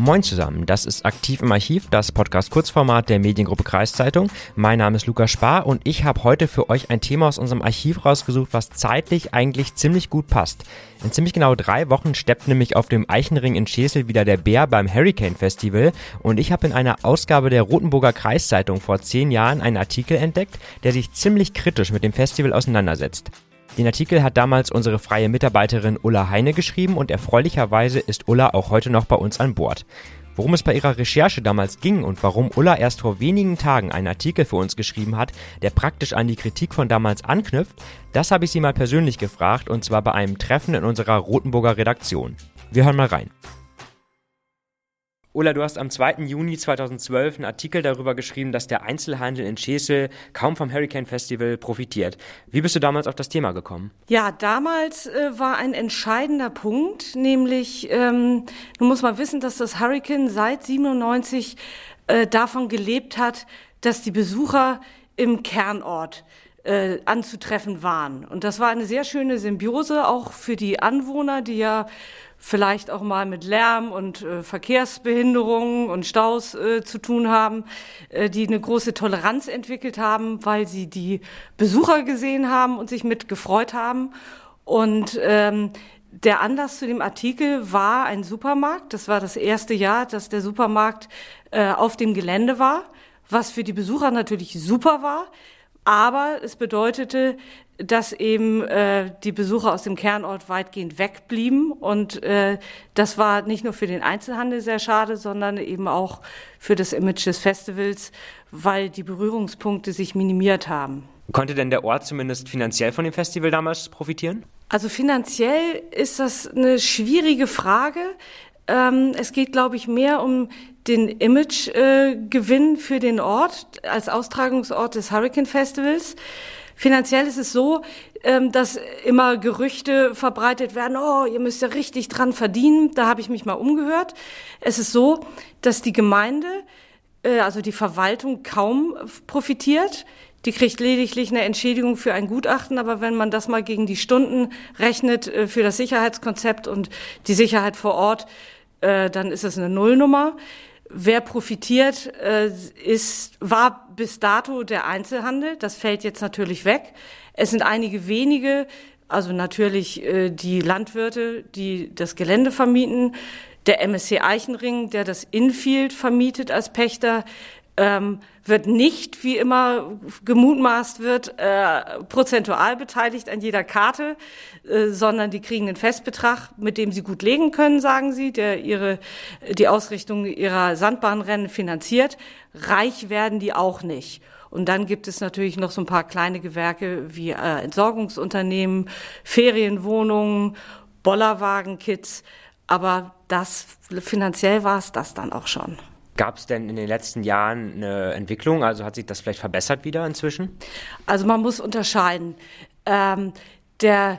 Moin zusammen, das ist Aktiv im Archiv, das Podcast Kurzformat der Mediengruppe Kreiszeitung. Mein Name ist Lukas Spar und ich habe heute für euch ein Thema aus unserem Archiv rausgesucht, was zeitlich eigentlich ziemlich gut passt. In ziemlich genau drei Wochen steppt nämlich auf dem Eichenring in Schesel wieder der Bär beim Hurricane Festival und ich habe in einer Ausgabe der Rotenburger Kreiszeitung vor zehn Jahren einen Artikel entdeckt, der sich ziemlich kritisch mit dem Festival auseinandersetzt. Den Artikel hat damals unsere freie Mitarbeiterin Ulla Heine geschrieben und erfreulicherweise ist Ulla auch heute noch bei uns an Bord. Worum es bei ihrer Recherche damals ging und warum Ulla erst vor wenigen Tagen einen Artikel für uns geschrieben hat, der praktisch an die Kritik von damals anknüpft, das habe ich sie mal persönlich gefragt und zwar bei einem Treffen in unserer Rotenburger Redaktion. Wir hören mal rein. Ulla, du hast am 2. Juni 2012 einen Artikel darüber geschrieben, dass der Einzelhandel in Schesel kaum vom Hurricane Festival profitiert. Wie bist du damals auf das Thema gekommen? Ja, damals äh, war ein entscheidender Punkt, nämlich, ähm, nun muss man wissen, dass das Hurricane seit 97 äh, davon gelebt hat, dass die Besucher im Kernort äh, anzutreffen waren. Und das war eine sehr schöne Symbiose, auch für die Anwohner, die ja vielleicht auch mal mit Lärm und äh, Verkehrsbehinderungen und Staus äh, zu tun haben, äh, die eine große Toleranz entwickelt haben, weil sie die Besucher gesehen haben und sich mit gefreut haben. Und ähm, der Anlass zu dem Artikel war ein Supermarkt. Das war das erste Jahr, dass der Supermarkt äh, auf dem Gelände war, was für die Besucher natürlich super war. Aber es bedeutete, dass eben äh, die Besucher aus dem Kernort weitgehend wegblieben. Und äh, das war nicht nur für den Einzelhandel sehr schade, sondern eben auch für das Image des Festivals, weil die Berührungspunkte sich minimiert haben. Konnte denn der Ort zumindest finanziell von dem Festival damals profitieren? Also finanziell ist das eine schwierige Frage. Ähm, es geht, glaube ich, mehr um den Imagegewinn äh, für den Ort als Austragungsort des Hurricane Festivals. Finanziell ist es so, ähm, dass immer Gerüchte verbreitet werden, oh, ihr müsst ja richtig dran verdienen. Da habe ich mich mal umgehört. Es ist so, dass die Gemeinde, äh, also die Verwaltung kaum profitiert. Die kriegt lediglich eine Entschädigung für ein Gutachten, aber wenn man das mal gegen die Stunden rechnet äh, für das Sicherheitskonzept und die Sicherheit vor Ort, äh, dann ist es eine Nullnummer. Wer profitiert, äh, ist, war bis dato der Einzelhandel. Das fällt jetzt natürlich weg. Es sind einige wenige, also natürlich äh, die Landwirte, die das Gelände vermieten, der MSC Eichenring, der das Infield vermietet als Pächter, ähm, wird nicht, wie immer gemutmaßt wird, äh, prozentual beteiligt an jeder Karte, äh, sondern die kriegen einen Festbetrag, mit dem sie gut legen können, sagen sie, der ihre, die Ausrichtung ihrer Sandbahnrennen finanziert. Reich werden die auch nicht. Und dann gibt es natürlich noch so ein paar kleine Gewerke wie äh, Entsorgungsunternehmen, Ferienwohnungen, Bollerwagenkits. Aber das finanziell war es das dann auch schon. Gab es denn in den letzten Jahren eine Entwicklung? Also hat sich das vielleicht verbessert wieder inzwischen? Also man muss unterscheiden. Ähm, der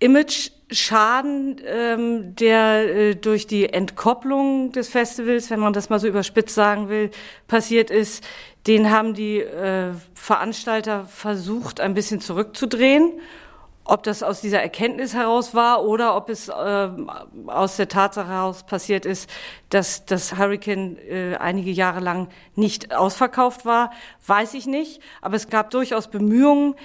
Image-Schaden, ähm, der äh, durch die Entkopplung des Festivals, wenn man das mal so überspitzt sagen will, passiert ist, den haben die äh, Veranstalter versucht, ein bisschen zurückzudrehen ob das aus dieser Erkenntnis heraus war oder ob es äh, aus der Tatsache heraus passiert ist, dass das Hurricane äh, einige Jahre lang nicht ausverkauft war, weiß ich nicht. Aber es gab durchaus Bemühungen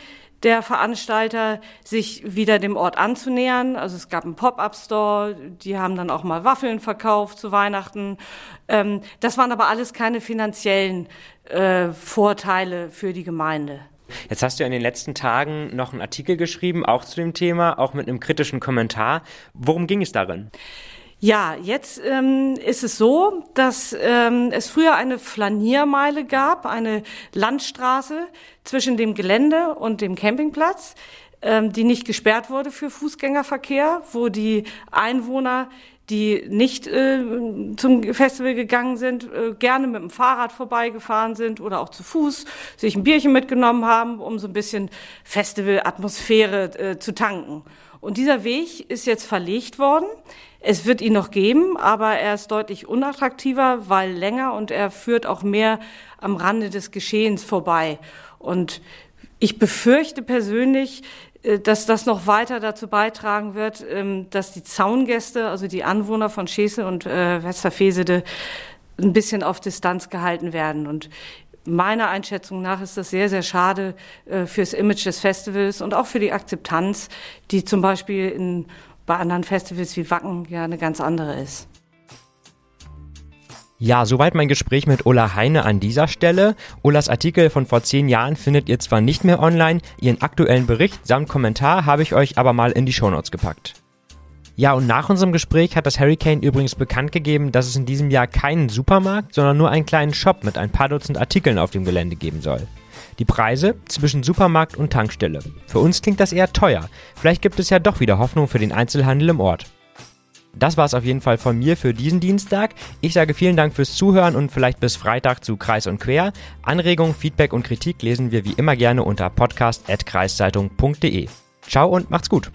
der Veranstalter, sich wieder dem Ort anzunähern. Also es gab einen Pop-up-Store, die haben dann auch mal Waffeln verkauft zu Weihnachten. Ähm, das waren aber alles keine finanziellen äh, Vorteile für die Gemeinde. Jetzt hast du ja in den letzten Tagen noch einen Artikel geschrieben, auch zu dem Thema, auch mit einem kritischen Kommentar. Worum ging es darin? Ja, jetzt ähm, ist es so, dass ähm, es früher eine Flaniermeile gab, eine Landstraße zwischen dem Gelände und dem Campingplatz, ähm, die nicht gesperrt wurde für Fußgängerverkehr, wo die Einwohner die nicht äh, zum Festival gegangen sind, äh, gerne mit dem Fahrrad vorbeigefahren sind oder auch zu Fuß, sich ein Bierchen mitgenommen haben, um so ein bisschen Festivalatmosphäre äh, zu tanken. Und dieser Weg ist jetzt verlegt worden. Es wird ihn noch geben, aber er ist deutlich unattraktiver, weil länger und er führt auch mehr am Rande des Geschehens vorbei. Und ich befürchte persönlich, äh, dass das noch weiter dazu beitragen wird, ähm, dass die Zaungäste, also die Anwohner von Schesel und äh, Westerfesede, ein bisschen auf Distanz gehalten werden. Und meiner Einschätzung nach ist das sehr, sehr schade äh, fürs Image des Festivals und auch für die Akzeptanz, die zum Beispiel in, bei anderen Festivals wie Wacken ja eine ganz andere ist. Ja, soweit mein Gespräch mit Ulla Heine an dieser Stelle. Ullas Artikel von vor zehn Jahren findet ihr zwar nicht mehr online, ihren aktuellen Bericht samt Kommentar habe ich euch aber mal in die Shownotes gepackt. Ja, und nach unserem Gespräch hat das Hurricane übrigens bekannt gegeben, dass es in diesem Jahr keinen Supermarkt, sondern nur einen kleinen Shop mit ein paar Dutzend Artikeln auf dem Gelände geben soll. Die Preise zwischen Supermarkt und Tankstelle. Für uns klingt das eher teuer. Vielleicht gibt es ja doch wieder Hoffnung für den Einzelhandel im Ort. Das war es auf jeden Fall von mir für diesen Dienstag. Ich sage vielen Dank fürs Zuhören und vielleicht bis Freitag zu Kreis und Quer. Anregungen, Feedback und Kritik lesen wir wie immer gerne unter podcast.kreiszeitung.de. Ciao und macht's gut.